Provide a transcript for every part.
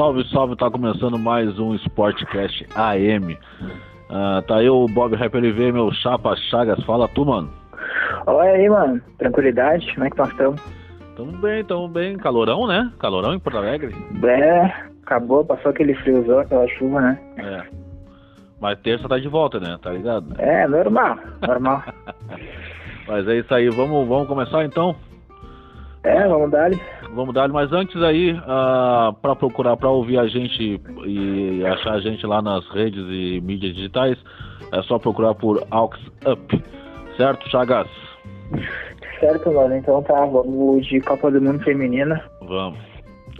Salve, salve, tá começando mais um Sportcast AM. Uh, tá aí o Bob Rapper LV, meu chapa Chagas, fala tu, mano. Olha aí, mano, tranquilidade, como é que nós estamos? Tamo bem, tamo bem, calorão, né? Calorão em Porto Alegre. É, acabou, passou aquele friozão, aquela chuva, né? É. Mas terça tá de volta, né? Tá ligado? É, normal, normal. Mas é isso aí, vamos, vamos começar então? É, vamos dar Vamos dar mas antes aí, uh, para procurar, para ouvir a gente e achar a gente lá nas redes e mídias digitais, é só procurar por Aux Up, certo, Chagas? Certo, mano, então tá, vamos de Copa do Mundo Feminina. Vamos.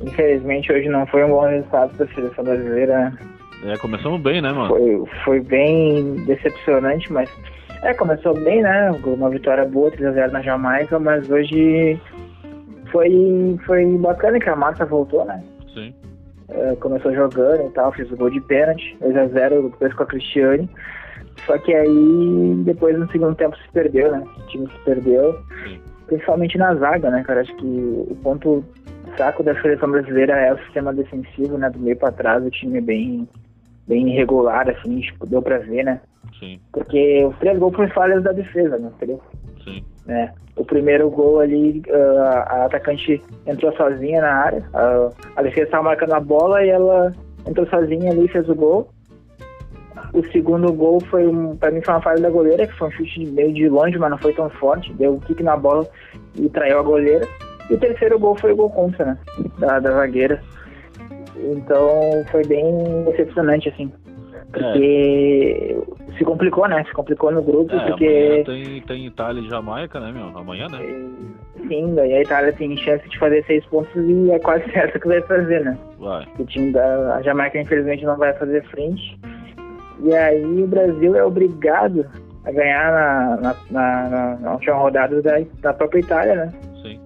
Infelizmente hoje não foi um bom resultado da seleção brasileira. Né? É, começamos bem, né, mano? Foi, foi bem decepcionante, mas. É, começou bem, né? Uma vitória boa, 3x0 na Jamaica, mas hoje foi, foi bacana que a Marta voltou, né? Sim. É, começou jogando e tal, fez o gol de pênalti, 2x0 depois com a Cristiane. Só que aí depois no segundo tempo se perdeu, né? O time se perdeu. Sim. Principalmente na zaga, né, cara? Acho que o ponto saco da seleção brasileira é o sistema defensivo, né? Do meio para trás, o time é bem, bem irregular, assim, tipo, deu pra ver, né? Sim. Porque os três gols foram falhas da defesa, né? Entendeu? Sim. É. O primeiro gol ali, uh, a atacante entrou sozinha na área. A defesa estava marcando a bola e ela entrou sozinha ali e fez o gol. O segundo gol foi, um, pra mim, foi uma falha da goleira, que foi um chute meio de longe, mas não foi tão forte. Deu um kick na bola e traiu a goleira. E o terceiro gol foi o gol contra, né? Da, da zagueira. Então foi bem decepcionante, assim. Porque é. se complicou, né? Se complicou no grupo, é, porque. Tem, tem Itália e Jamaica, né, meu? Amanhã, né? Sim, daí a Itália tem chance de fazer seis pontos e é quase certo que vai fazer, né? Vai. O time da a Jamaica, infelizmente, não vai fazer frente. E aí o Brasil é obrigado a ganhar na, na, na, na última rodada da, da própria Itália, né? Sim.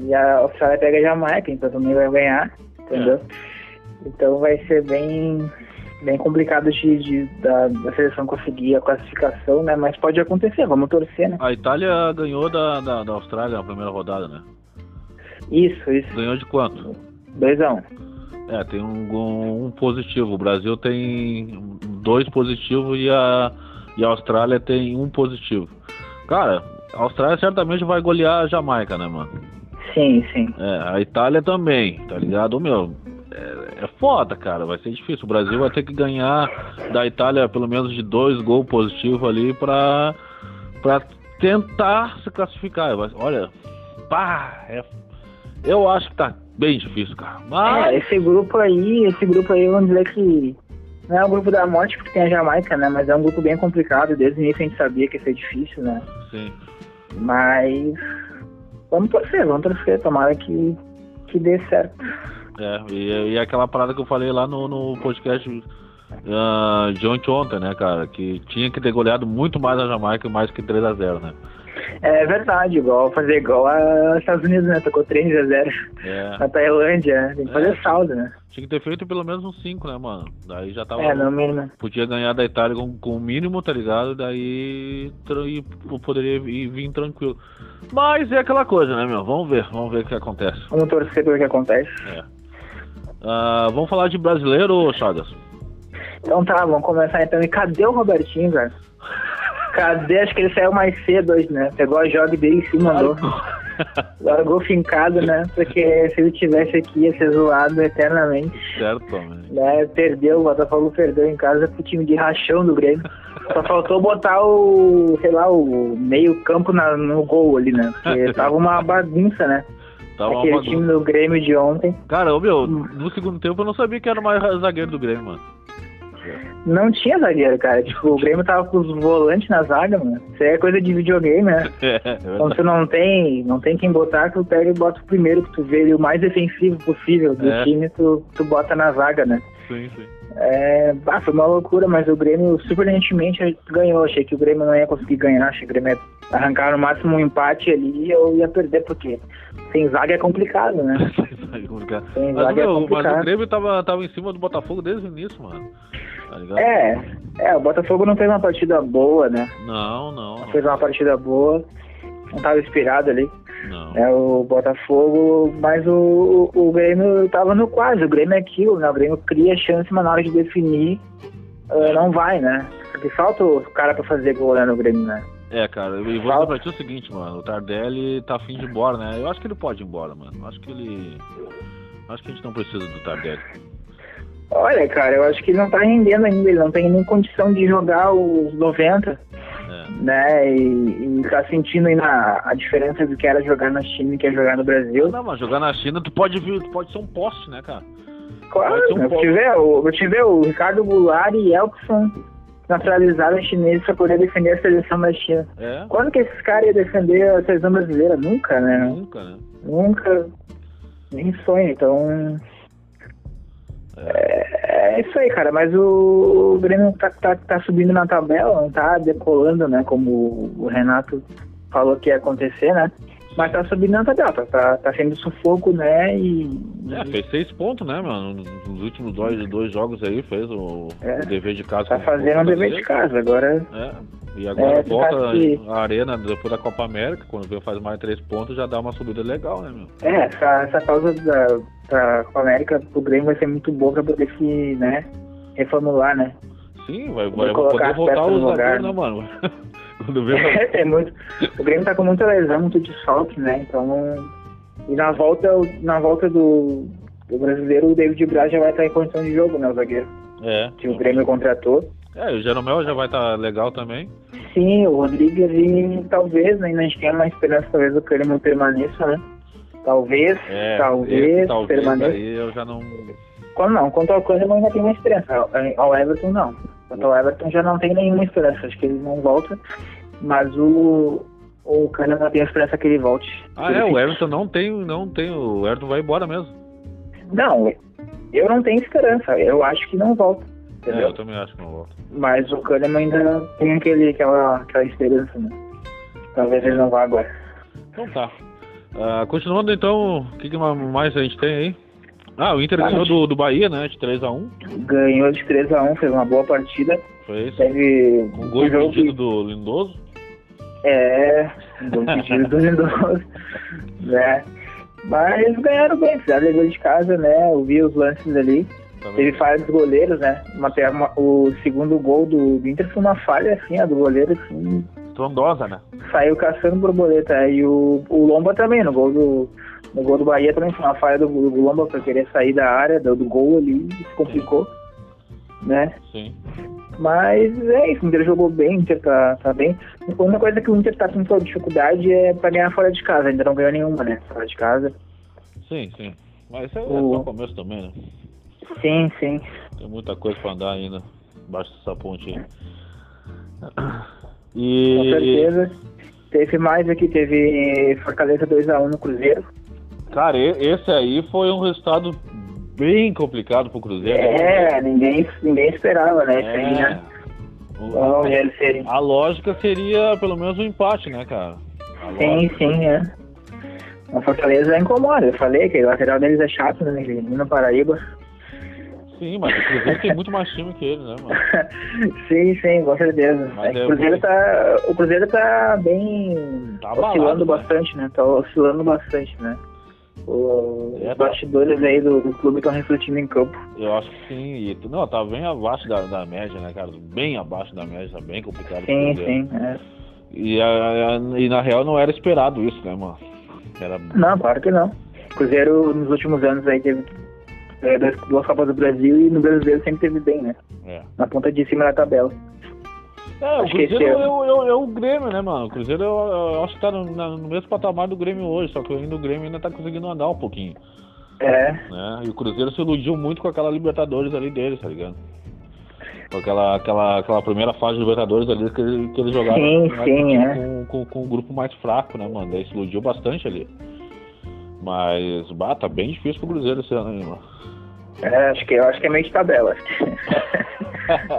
E a Austrália pega a Jamaica, então também vai ganhar, entendeu? É. Então vai ser bem bem complicado de, de da, da, seleção conseguir a classificação, né? Mas pode acontecer, vamos torcer, né? A Itália ganhou da, da, da Austrália na primeira rodada, né? Isso, isso. Ganhou de quanto? 2x1. Um. É, tem um, um, positivo. O Brasil tem dois positivos e a, e a Austrália tem um positivo. Cara, a Austrália certamente vai golear a Jamaica, né, mano? Sim, sim. É, a Itália também, tá ligado? Meu, é, foda, cara. Vai ser difícil. O Brasil vai ter que ganhar da Itália pelo menos de dois gols positivos ali pra, pra tentar se classificar. Olha, pá, é, eu acho que tá bem difícil, cara. Mas... É, esse grupo aí, esse grupo aí, vamos dizer que não é um grupo da morte porque tem a Jamaica, né? Mas é um grupo bem complicado. Desde o início a gente sabia que ia ser difícil, né? Sim. Mas vamos torcer, vamos torcer. Tomara que, que dê certo. É, e, e aquela parada que eu falei lá no, no podcast uh, de ontem, ontem, né, cara? Que tinha que ter goleado muito mais a Jamaica, mais que 3x0, né? É verdade, igual fazer igual aos Estados Unidos, né? Tocou 3x0 é. na Tailândia, né? tem que fazer é, saldo, né? Tinha que ter feito pelo menos uns 5, né, mano? Daí já tava. É, no mínimo. Podia ganhar da Itália com, com o mínimo, tá ligado? Daí poderia ir, vir tranquilo. Mas é aquela coisa, né, meu? Vamos ver, vamos ver o que acontece. Vamos torcer pelo que acontece. É. Uh, vamos falar de brasileiro, Chagas? Então tá, vamos começar então. E cadê o Robertinho, velho? Cadê? Acho que ele saiu mais cedo hoje, né? Pegou a joga dele e se mandou. Largou fincado, né? Porque se ele tivesse aqui ia ser zoado eternamente. Certo, né? Perdeu, o Botafogo perdeu em casa pro time de rachão do Grêmio. Só faltou botar o, sei lá, o meio campo na, no gol ali, né? Porque tava uma bagunça, né? Tava Aquele uma... time do Grêmio de ontem. Cara, meu, no segundo tempo eu não sabia que era mais zagueiro do Grêmio, mano. Não tinha zagueiro, cara. Tipo, o Grêmio tava com os volantes na zaga, mano. Isso aí é coisa de videogame, né? É, é Quando tu não tem, não tem quem botar, tu pega e bota o primeiro que tu vê ele o mais defensivo possível do é. time, tu, tu bota na zaga, né? Sim, sim. É, ah, foi uma loucura, mas o Grêmio surpreendentemente ganhou. Achei que o Grêmio não ia conseguir ganhar, achei que o Grêmio ia arrancar no máximo um empate ali e eu ia perder, porque sem zaga é complicado, né? sem zaga é complicado. Sem mas, zaga é complicado. mas o Grêmio tava, tava em cima do Botafogo desde o início, mano. Tá é, é, o Botafogo não fez uma partida boa, né? Não, não. Não fez uma partida boa, não tava inspirado ali. Não. É o Botafogo, mas o, o, o Grêmio tava no quase. O Grêmio é aquilo, né? O Grêmio cria chance, mas na hora de definir uh, não vai, né? Porque falta o cara pra fazer gol né, no Grêmio, né? É, cara, eu vou dizer pra ti o seguinte, mano. O Tardelli tá afim de ir embora, né? Eu acho que ele pode ir embora, mano. Eu acho que ele. eu Acho que a gente não precisa do Tardelli. Olha, cara, eu acho que ele não tá rendendo ainda. Ele não tem nem condição de jogar os 90 É. né? E, e tá sentindo aí na, a diferença do que era jogar na China e que é jogar no Brasil. Não, mas jogar na China, tu pode vir, tu pode ser um poste, né, cara? Claro, um eu pouco. tive, o, eu tive o Ricardo Goulart e Elkson naturalizados chineses pra poder defender a seleção da China. É. Quando que esses caras iam defender a seleção brasileira? Nunca, né? Nunca, né? Nunca. Nem sonho, então. É, é isso aí, cara. Mas o, o Grêmio tá, tá, tá subindo na tabela, não tá decolando, né? Como o Renato falou que ia acontecer, né? Mas tá subindo na tabela, tá, tá, tá sendo sufoco, né? E. É, fez seis pontos, né, mano? Nos últimos dois, dois jogos aí, fez o, É. o dever de casa. Tá fazendo o dever de casa. Agora. É. E agora É, volta que- a arena depois da Copa América, quando vem faz mais três pontos, já dá uma subida legal, né, meu? É, essa, essa causa da, da Copa América pro Grêmio vai ser muito boa pra poder se, né? Reformular, né? Sim, vai, Vai vai colocar poder voltar os lugar, zagueiros, né, mano? quando vê, É, muito. O Grêmio tá com muita lesão, muito desfalque, né? Então. E na volta, na volta do, do brasileiro, o David Braz já vai estar em condição de jogo, né? O zagueiro. é. Que o Grêmio contratou. É, o Jeromel já vai estar legal também. Sim, o Rodrigues e talvez, né? A gente tem uma esperança, talvez o Kahneman permaneça, né? Talvez, É, talvez, talvez permaneça. aí eu já não. Quando não, quanto ao Kahneman ainda tem uma esperança. Ao- Ao Everton, não. Quanto ao Everton já não tem nenhuma esperança. Acho que ele não volta. Mas o, o Kahneman tem a esperança que ele volte. Ah, é, o Everton não tem, não tem, o Everton vai embora mesmo. Não, eu não tenho esperança. Eu acho que não volta. É, Entendeu? eu também acho que não volta. Mas o Kahneman ainda tem aquele, aquela, aquela esperança, né? Talvez ele não vá agora. Então tá. Ah, continuando então, o que, que mais a gente tem aí? Ah, o Inter Ah, ganhou mas- do, do Bahia, né? De 3x1. Ganhou de 3x1, fez uma boa partida. Foi isso. Teve Com gol um jogo que- do Lindoso. É, um gol impedido do Lindoso, né? Mas ganharam bem, fizeram dever de casa, né? Eu vi os lances ali. Também. Teve falha dos goleiros, né? Uma, uma- o segundo gol do, do Inter foi uma falha, assim, a do goleiro, assim, Estrondosa, né? saiu caçando borboleta. E o, o Lomba também, no gol do, no gol do Bahia também foi uma falha do, do Lomba pra querer sair da área, do, do gol ali, se complicou, né? Sim. Mas é isso, o Inter jogou bem, o Inter tá, tá bem. A única coisa que o Inter tá com toda dificuldade é pra ganhar fora de casa, ainda não ganhou nenhuma, né? Fora de casa. Sim, sim. Mas isso é só o começo também, né? Sim, sim. Tem muita coisa pra andar ainda. Embaixo dessa ponte aí. E. Com certeza. Teve mais aqui, teve Fortaleza 2x1 no Cruzeiro. Cara, esse aí foi um resultado bem complicado pro Cruzeiro. né? É, ninguém, ninguém esperava, né? Isso aí, É. né? O-. A lógica seria pelo menos um empate, né, cara? A Sim, lógica- sim, é. A Fortaleza incomoda, eu falei que o lateral deles é chato, né? Menino Paraíba. Sim, mas o Cruzeiro tem muito mais time que ele, né, mano? sim, sim, com certeza. É é o, Cruzeiro tá, o Cruzeiro tá bem Tá oscilando né? bastante, né? Tá oscilando bastante, né? O- É, os tá. bastidores aí do, do clube estão refletindo em campo. Eu acho que sim. E, não, tá bem abaixo da, da média, né, cara? Bem abaixo da média, tá bem complicado. Sim, sim. é. E, a- a- e na real não era esperado isso, né, mano? Era. Não, claro que não. O Cruzeiro nos últimos anos aí teve é, duas, duas Copas do Brasil e no brasileiro sempre teve bem, né? É. Na ponta de cima da tabela. É, o Acho Cruzeiro é, ano- o- é o- é o Grêmio, né, mano? O Cruzeiro eu, eu acho que tá no, na- no mesmo patamar do Grêmio hoje, só que ainda o Grêmio ainda tá conseguindo andar um pouquinho, É, né? E o Cruzeiro se iludiu muito com aquela Libertadores ali deles, tá ligado? Com aquela, aquela, aquela primeira fase de Libertadores ali que, ele- que eles jogaram Sim, com, sim, é. com, com, com um grupo mais fraco, né, mano? Daí se iludiu bastante ali. Mas, bah, tá bem difícil pro Cruzeiro esse ano, aí, mano. É, acho que eu acho que é meio de tabela.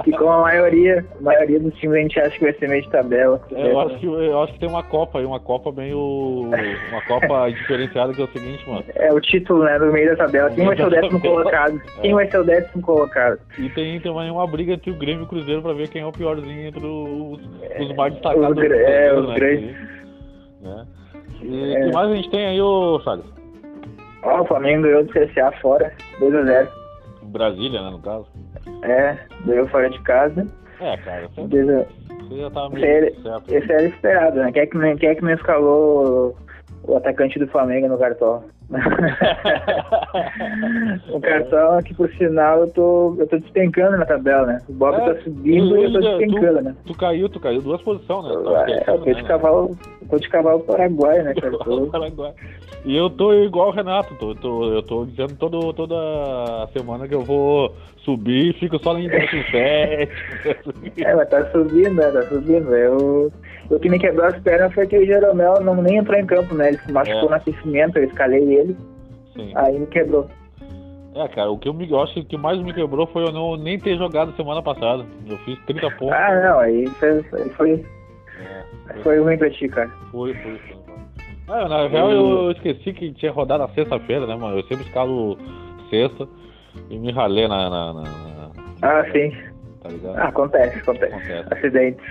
que como a maioria, a maioria dos times a gente acha que vai ser meio de tabela. É, eu, acho que, eu acho que tem uma Copa aí, uma Copa meio. Uma Copa diferenciada que é o seguinte, mano. É o título, né, do meio da tabela. Quem vai ser o décimo colocado? Quem vai ser o décimo colocado? E tem também uma briga entre o Grêmio e o Cruzeiro pra ver quem é o piorzinho entre os, os mais destacados. os é, Cruzeiro, os né? grandes. Que- Né? E o que mais a gente tem aí, ô Chagas? Ó, o Flamengo ganhou do CSA fora, 2x0. Brasília, né, no caso? É, ganhou fora de casa. É, cara, você, Dois a- você já tava Esse, era- meio certo. esse era esperado, né? Quem é que, quem é que não escalou o atacante do Flamengo no cartão? O cartão que, por sinal, eu tô, eu tô despencando na tabela, né? O Bob É, tá subindo e eu tô tu- despencando, né? Tu caiu, tu caiu duas posições, né? Tu tava É, eu tô de né, cavalo, eu tô de cavalo paraguaio, né, cara? Eu tô- Paraguai. E eu tô igual o Renato, tô, tô- eu tô dizendo todo, toda semana que eu vou subir e fico só em 17. É, mas tá subindo, né? Tá subindo. Eu, o que me quebrou as pernas foi que o Jeromel não nem entrou em campo, né? Ele se machucou É. no aquecimento, eu escalei ele, Sim. aí me quebrou. É, cara, o que eu, me, eu acho que o que mais me quebrou foi eu não nem ter jogado semana passada. Eu fiz 30 pontos. Ah, não, aí foi, foi, É, foi ruim pra ti, cara. foi, foi, foi. Ah, na real eu esqueci que tinha rodado na sexta-feira, né, mano? Eu sempre escalo sexta e me ralei na. na, na- na- Ah, sim. Tá ligado? Ah, acontece, acontece. Acontece. Acidentes.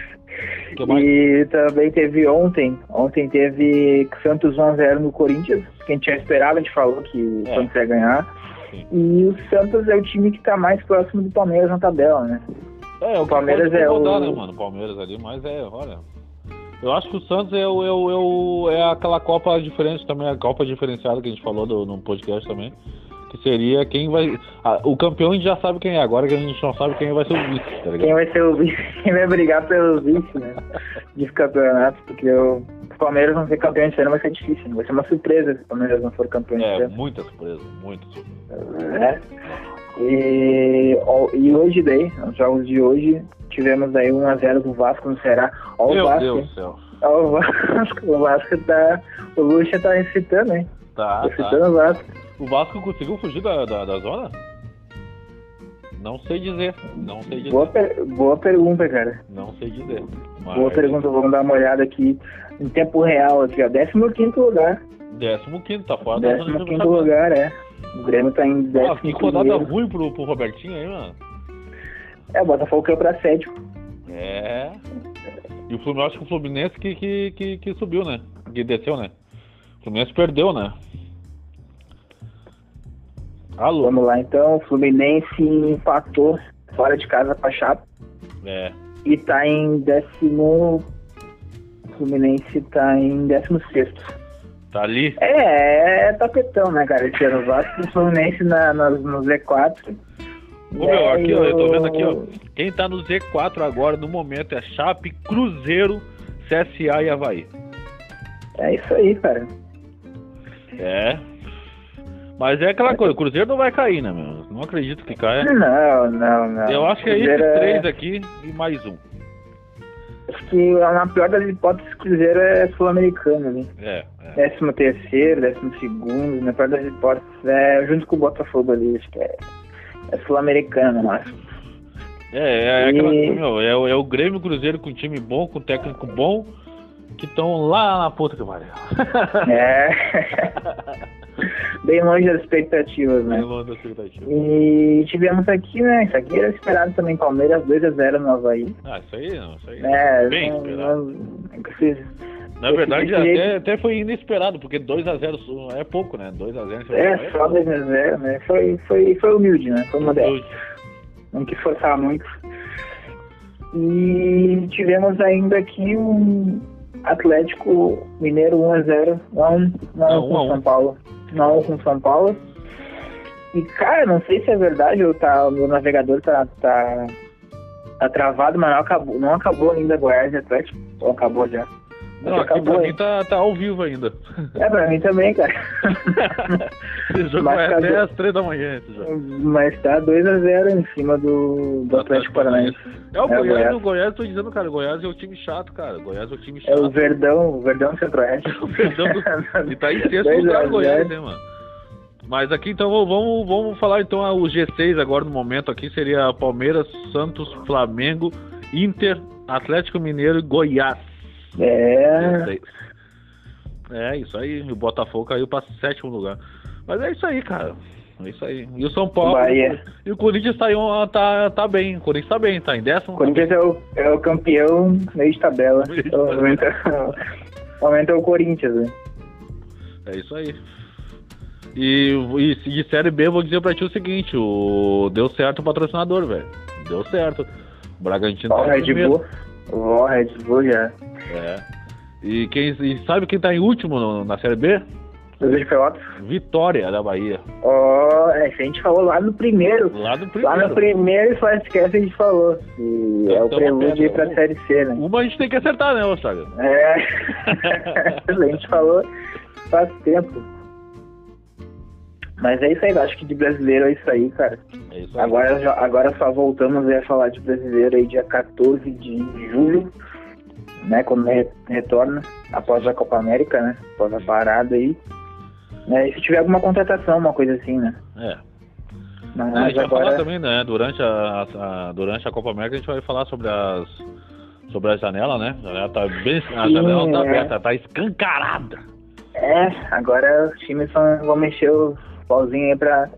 E também teve ontem, ontem teve Santos 1x0 no Corinthians, que a gente já esperava, a gente falou que o É. Santos ia ganhar. Sim. E o Santos é o time que tá mais próximo do Palmeiras na tabela, né? É, o Palmeiras Palmeiras é é rodar, o- né, mano? O Palmeiras ali, mas é, olha. Eu acho que o Santos é, o, é, o, é, o- é aquela Copa diferente também, a Copa diferenciada que a gente falou do, no podcast também. Que seria quem vai. ah, o campeão a gente já sabe quem é, agora que a gente não sabe quem vai ser o vice, tá Quem ligado? vai ser o vice, quem vai brigar pelo vice, né? De campeonato, porque o Palmeiras não ser campeão esse ano vai ser difícil, né? vai ser uma surpresa se o Palmeiras não for campeão É, muita surpresa, muita surpresa. né? E, e hoje daí, nos jogos de hoje, tivemos aí 1x0 do Vasco no Ceará. Ó o Meu Vasco, Deus do céu. ó o Vasco, o Vasco tá. O Lucha tá recitando, hein? Tá, recitando tá. o Vasco. O Vasco conseguiu fugir da, da, da zona? Não sei dizer. Não sei dizer. Boa, per- boa pergunta, cara. Não sei dizer. Mas... Boa pergunta, vamos dar uma olhada aqui em tempo real aqui, ó. 15 lugar. 15 tá fora da zona de 15 rebaixamento. lugar, é. O Grêmio tá em 11 Ah, que rodada ruim pro, pro Robertinho aí, mano. É, o Botafogo caiu pra sétimo. É. E o Fluminense, acho que o Fluminense que, que, que, que subiu, né? Que desceu, né? O Fluminense perdeu, né? Alô? Vamos lá, então. O Fluminense empatou fora de casa com a Chape. É. E tá em décimo. O Fluminense tá em décimo sexto. Tá ali? É, é tapetão, né, cara? Esse ano o Vasco e o Fluminense na, na, no Z4. Ô, meu, aqui, ó, eu tô vendo aqui, ó. Quem tá no Z4 agora, no momento, é Chape, Cruzeiro, CSA e Havaí. É isso aí, cara. É. Mas é aquela coisa, o Cruzeiro não vai cair, né, meu? Não acredito que caia. Não, não, não. Eu acho que é esses é- três aqui e mais um. Acho que na pior das hipóteses, o Cruzeiro é sul-americano ali. É, é. Décimo terceiro, décimo segundo, na pior das hipóteses, é junto com o Botafogo ali, acho que é, é sul-americano no máximo. É, é, aquela E- meu, é, o- é o Grêmio Cruzeiro com time bom, com técnico bom, que estão lá na puta que pariu. É. Bem longe das expectativas, né? Bem longe da expectativa. E tivemos aqui, né? Isso aqui era esperado também, Palmeiras 2x0 no Havaí. Ah, isso aí não, isso aí. É, Bem não, esperado. não, Na verdade, até, até foi inesperado, porque 2x0 é pouco, né? 2x0 é, só 2x0, né? Foi, foi, foi humilde, né? Foi modesto. Não quis forçar muito. E tivemos ainda aqui um Atlético Mineiro 1x0, 1x1 Ah, com 1 a 1. São Paulo. 1x1 com São Paulo. E cara, não sei se é verdade ou tá, o navegador tá, tá, tá travado, mas não acabou, não acabou ainda Goiás e Atlético. Ou acabou já. Não, aqui pra acabou, mim hein? tá, tá ao vivo ainda. É, pra mim também, cara. esse jogo Mas vai tá até do- às 3 da manhã, esse jogo. Mas tá 2x0 em cima do, do Atlético Paranaense. É o É Goiás, Goiás. o Goiás, tô dizendo, cara, o Goiás é o time chato, cara. O Goiás é o time É chato. o Verdão, o Verdão Centro-Oeste. O Verdão do- E tá em sexto lugar o Goiás, né, mano? Mas aqui então vamos, vamos falar então o G6 agora no momento aqui seria Palmeiras, Santos, Flamengo, Inter, Atlético Mineiro e Goiás. É. G6. É isso aí, o Botafogo caiu para sétimo lugar. Mas é isso aí, cara. É isso aí. E o São Paulo. Bahia. E o Corinthians tá, tá, tá bem. O Corinthians tá bem, tá em décimo. O Corinthians é o, é o campeão meio de tabela. O momento é o Corinthians, né? É isso aí. E, e de Série B, eu vou dizer pra ti o seguinte: o, deu certo o patrocinador, velho. Deu certo. O Bragantino Ó, tá Red. Bull. Ó, Red Bull já. É. E, quem, e sabe quem tá em último no- na Série B? Brasil de Pelotas. Vitória da Bahia. Ó, é, a gente falou lá no primeiro. Lá Lá primeiro. no primeiro Flashcast a gente falou. E é o Então, prelúdio aí pra Pedro, Série C, né? Uma a gente tem que acertar, né, Ostraga? É. a gente falou faz tempo. Mas é isso aí, acho que de brasileiro é isso aí, cara. É isso aí. Agora, agora só voltamos a falar de brasileiro aí dia 14 de julho, né? Quando re- retorna, após a Copa América, né? Após a parada aí. Né, e se tiver alguma contratação, uma coisa assim, né? É. Mas a gente vai falar agora. também, né? Durante a, a- durante a Copa América a gente vai falar sobre as sobre a janela, né? A janela tá bem, a Sim, janela tá é. aberta, tá escancarada. É, agora os times vão, vão mexer o pauzinho aí pra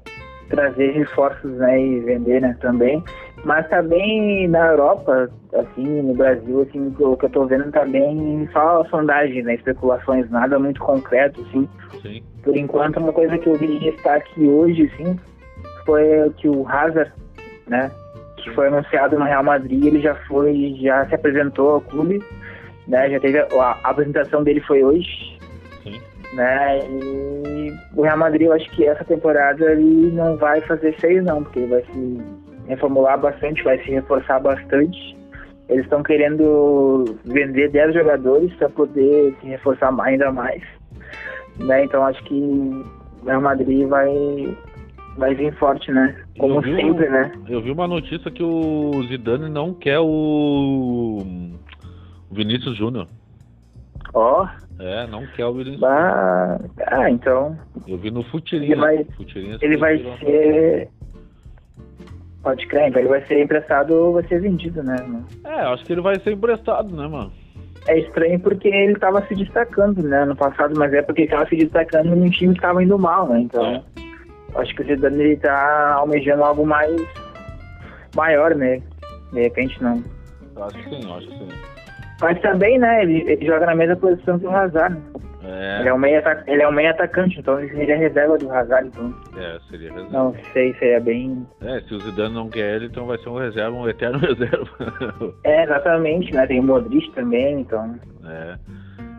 trazer reforços, né, e vender, né, também. Mas também na Europa, assim, no Brasil, assim, o que eu- tô vendo também só sondagem, né, especulações, nada muito concreto, assim. Sim. Por enquanto, uma coisa que eu vi de destaque hoje, assim, foi que o Hazard, né, que foi anunciado no Real Madrid, ele já foi, já se apresentou ao clube, né, já teve, a, a apresentação dele foi hoje, Sim. né? E o Real Madrid, eu acho que essa temporada ele não vai fazer seis não, porque ele vai se reformular bastante, vai se reforçar bastante. Eles estão querendo vender 10 jogadores para poder se reforçar ainda mais. Né? Então acho que o Real Madrid vai, vai vir forte, né? Como vi sempre, né? Eu vi uma notícia que o Zidane não quer o o Vinícius Júnior. Ó, É, não quer o bah, ah, então Eu vi no Futirinha. Ele vai- Futirinha ele vai ser. Pode crer, então ele vai ser emprestado ou vai ser vendido, né? mano? É, acho que ele vai ser emprestado, né, mano? É estranho porque ele estava se destacando, né, no passado, mas é porque estava se destacando num time que estava indo mal, né? Então, É. acho que o Zidane ele tá almejando algo mais maior, né? De repente não. Eu Acho que sim, eu acho que sim. Mas também, né, ele, ele joga na mesma posição que o Hazard. né? Ele, é É, um meio ele é um meio atacante, então ele seria reserva do Hazard, então é, seria reserva. não sei, seria bem... É, se o Zidane não quer ele, então vai ser um reserva, um eterno reserva. É, exatamente, né, tem o Modric também, então... é.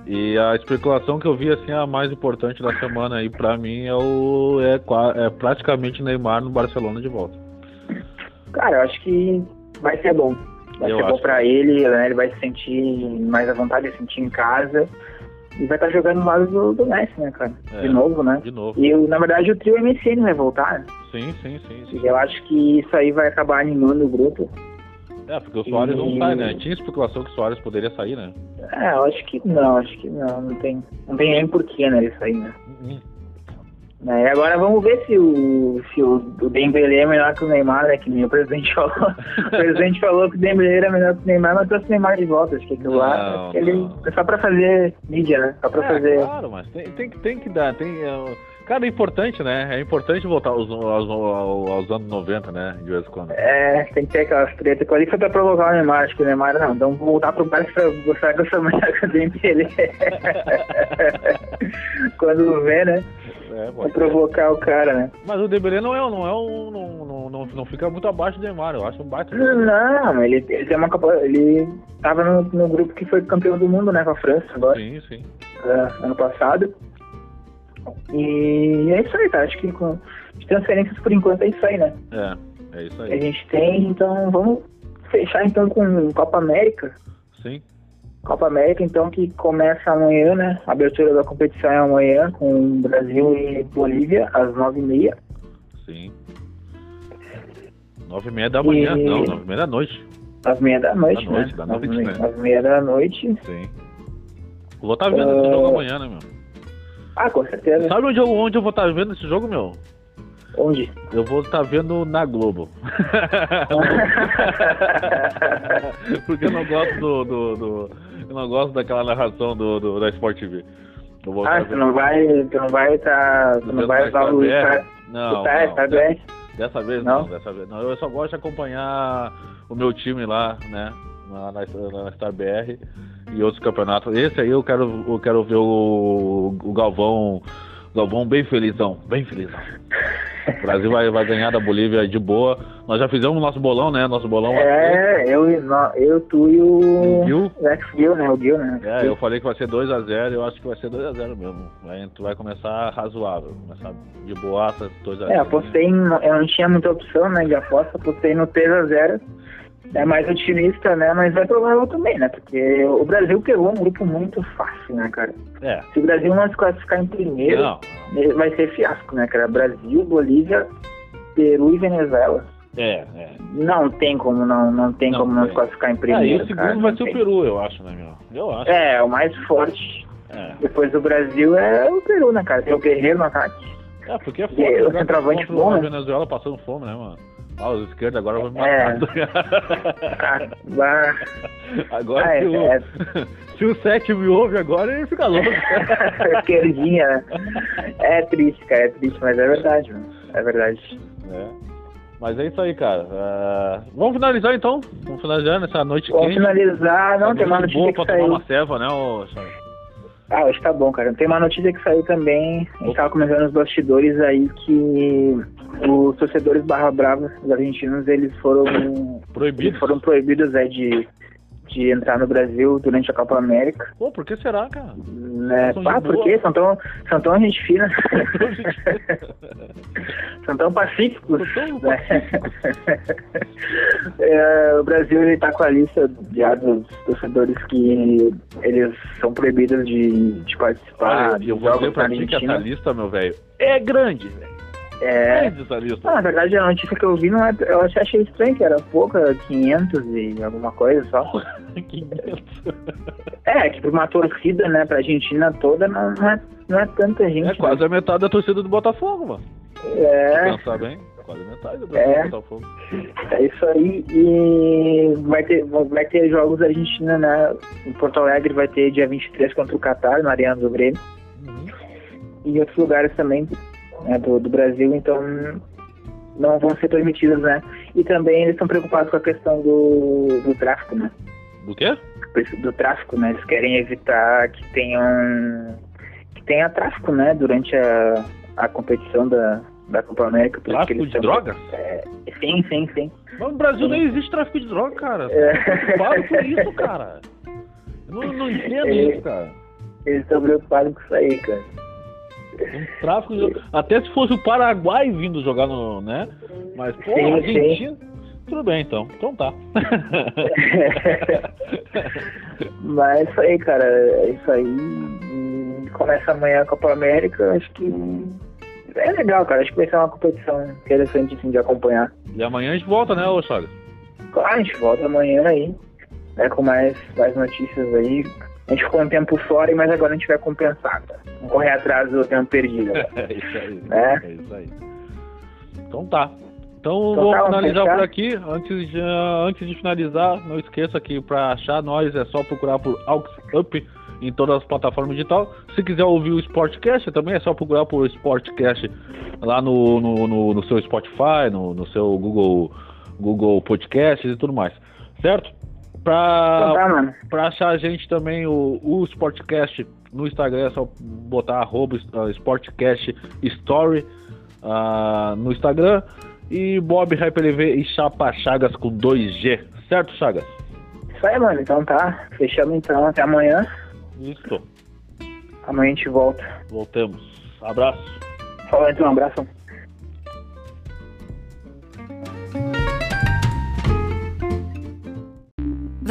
E a especulação que eu vi, assim, a mais importante da semana aí pra mim é o. É, é praticamente Neymar no Barcelona de volta. Cara, eu acho que vai ser bom. Vai Eu ser bom pra ele, né? Ele vai se sentir mais à vontade, se sentir em casa. E vai estar jogando no lado do, do Messi, né, cara? É. De novo, né? De novo. E na verdade o trio MSN vai voltar. né? Sim, sim, sim, sim. E eu acho que isso aí vai acabar animando o grupo. É, porque o Soares não E- sai, né? Tinha especulação que o Soares poderia sair, né? É, eu acho que não, acho que não, não tem, não tem nem porquê, né, isso aí, né? Uhum. Né, E agora vamos ver se o, se o, o Dembélé é melhor que o Neymar, né? Que nem o presidente falou. o presidente falou que o Dembélé era melhor que o Neymar, mas trouxe o Neymar de volta. Acho que aquilo lá é, ele, não. é só pra fazer mídia, né? Só pra É, fazer. claro, mas tem, tem, que- tem que dar. Tem, é, cara, é importante, né? É importante voltar aos, aos, aos, anos 90, né? De vez em quando. É, tem que ter aquelas tretas. Ali foi pra provocar o Neymar. Acho que o Neymar, não, então voltar pro Barça pra gostar que eu sou melhor que o Dembélé. Quando vê, né? É, ser. provocar o cara, né? Mas o Dembélé não é, não é um, não, não, não, não fica muito abaixo do Neymar, eu acho um baita. Não, ele, ele tem uma. Ele tava no, no grupo que foi campeão do mundo, né? Com a França agora. Sim, sim. é, ano passado. E é isso aí, tá? Acho que com transferências por enquanto é isso aí, né? É, é isso Que a aí. gente tem, então vamos fechar então com Copa América. Sim. Copa América, então, que começa amanhã, né? A abertura da competição é amanhã, com Brasil e Bolívia, às nove e meia. Sim. Nove e meia da manhã, E- não, nove e meia da noite. Às meia da noite, Da noite, né? da Nove e noite, meia- né? Às meia da noite. Sim. Eu vou estar vendo esse Ah. jogo amanhã, né, meu? Ah, com certeza. Sabe onde eu, onde eu vou estar vendo esse jogo, meu? Onde? Eu vou estar vendo na Globo. Porque eu não gosto do, do, do- Eu não gosto daquela narração do, do- da Sport TV. Ah, estar tu não vai, tu não vai tá, tu não vai usar o BR? Star, Não, Star, não, dessa, BR. dessa vez não? Não? dessa vez não. Eu só gosto de acompanhar o meu time lá, né? Na, na, na Star BR. e outros campeonatos. Esse aí eu quero, eu quero ver o, o Galvão, Galvão bem felizão, bem felizão. O Brasil vai, vai ganhar da Bolívia de boa. Nós já fizemos nosso bolão, né? Nosso bolão. É, eu, eu, tu e o. Gil? O ex-Gil, né? O Gil, né? É, eu falei que vai ser 2x0, eu acho que vai ser 2x0 mesmo. Aí tu vai começar razoável, começar de boaça, 2x0. É, apostei em. Eu não tinha muita opção, né? De aposta, apostei no 3x0 é mais otimista, né? Mas é provável também, né? Porque o Brasil pegou um grupo muito fácil, né, cara? É. Se o Brasil não se classificar em primeiro, Não. vai ser fiasco, né, cara? Brasil, Bolívia, Peru e Venezuela. É, é. Não tem como não, não tem Não como não tem. se classificar em É, e primeiro. o segundo vai ser o. Peru, eu acho, né, meu? Eu acho. É, o mais forte. É, Depois do Brasil é o Peru, né, cara? Tem o Guerreiro no ataque. é porque é E foda. o jogar centroavante bom, a né? Venezuela passando fome, né, mano? Ah, os esquerdos agora vão me É. matar. Bah. agora Ah, é, se, o, é. se o 7 me ouve agora, ele fica louco. Esquerdinha, né? É triste, cara, é triste, mas é verdade, mano. É verdade. É. Mas é isso aí, cara. É, Vamos finalizar então. Vamos finalizar nessa noite Vamos quente. finalizar, não, Essa tem uma notícia boa que pra tomar saiu. uma ceva, né, ô? Ah, hoje tá bom, cara. Tem uma notícia que saiu também, a gente tava comentando nos bastidores aí que os torcedores barra bravos argentinos, eles foram eles Proibido. foram proibidos é, de, de entrar no Brasil durante a Copa América. Pô, por que será, cara? Né? De Ah, por quê? São tão, são tão gente fina. são tão pacíficos. São tão né? É, o Brasil ele tá com a lista já dos torcedores que eles são proibidos de, de participar de eu vou dizer pra ti que essa lista, meu velho, é grande, velho. É, lista. não, na verdade, a notícia que eu vi, não é, eu achei estranho que era pouca, 500 e alguma coisa só. 500. É, que pra uma torcida, né, pra Argentina toda, não, não, é, não é tanta gente. É quase a metade da torcida do Botafogo, mano. né? É, Pensar bem, quase a metade da torcida É. do Botafogo. é isso aí. E vai ter, vai ter jogos da Argentina, né? Em Porto Alegre vai ter dia 23 contra o Qatar, na Arena do Grêmio. Uhum. E em outros lugares também né, do, do Brasil, então não vão ser permitidos, né? E também eles estão preocupados com a questão do, do tráfico, né? Do quê? do tráfico, né? Eles querem evitar que tenham que tenha tráfico, né? Durante a, a competição da, da Copa América. Tráfico eles de drogas? É, sim, sim, sim. Mas no Brasil nem existe tráfico de droga, cara. É. Para com isso, cara. Eu não, não entendo É. isso, cara. Eles estão preocupados com isso aí, cara. Um tráfico de... Até se fosse o Paraguai vindo jogar no. né? Mas, pô, Sim, Argentina. Tudo bem então. Então tá. Mas é isso aí, cara. É isso aí. Começa amanhã a Copa América. Acho que é legal, cara. Acho que vai ser uma competição interessante assim, de acompanhar. e amanhã a gente volta, né, Charles? Claro, a gente volta amanhã aí, né, com mais, mais notícias aí. A gente ficou um tempo fora, mas agora a gente vai compensar, cara. Vamos correr atrás do tempo perdido. né? É isso aí. É. É isso aí. Então tá. Então, Então vamos tá, finalizar por aqui. Antes de, antes de finalizar, não esqueça que para achar nós é só procurar por Aux Up em todas as plataformas digitais. Se quiser ouvir o Sportcast, também é só procurar por Sportcast lá no, no, no- no seu Spotify, no, no seu Google, Google Podcasts e tudo mais. Certo? Pra, Então tá. Pra achar a gente também, o, o Sportcast no Instagram, é só botar arroba uh, Sportcast Story ah, no Instagram. E Bob HyperLV e Chapa Chagas com 2G. Certo, Chagas? Isso aí, mano. Então tá. Fechamos então. Até amanhã. Isso. Amanhã a gente volta. Voltamos. Abraço. Falou então, um abraço.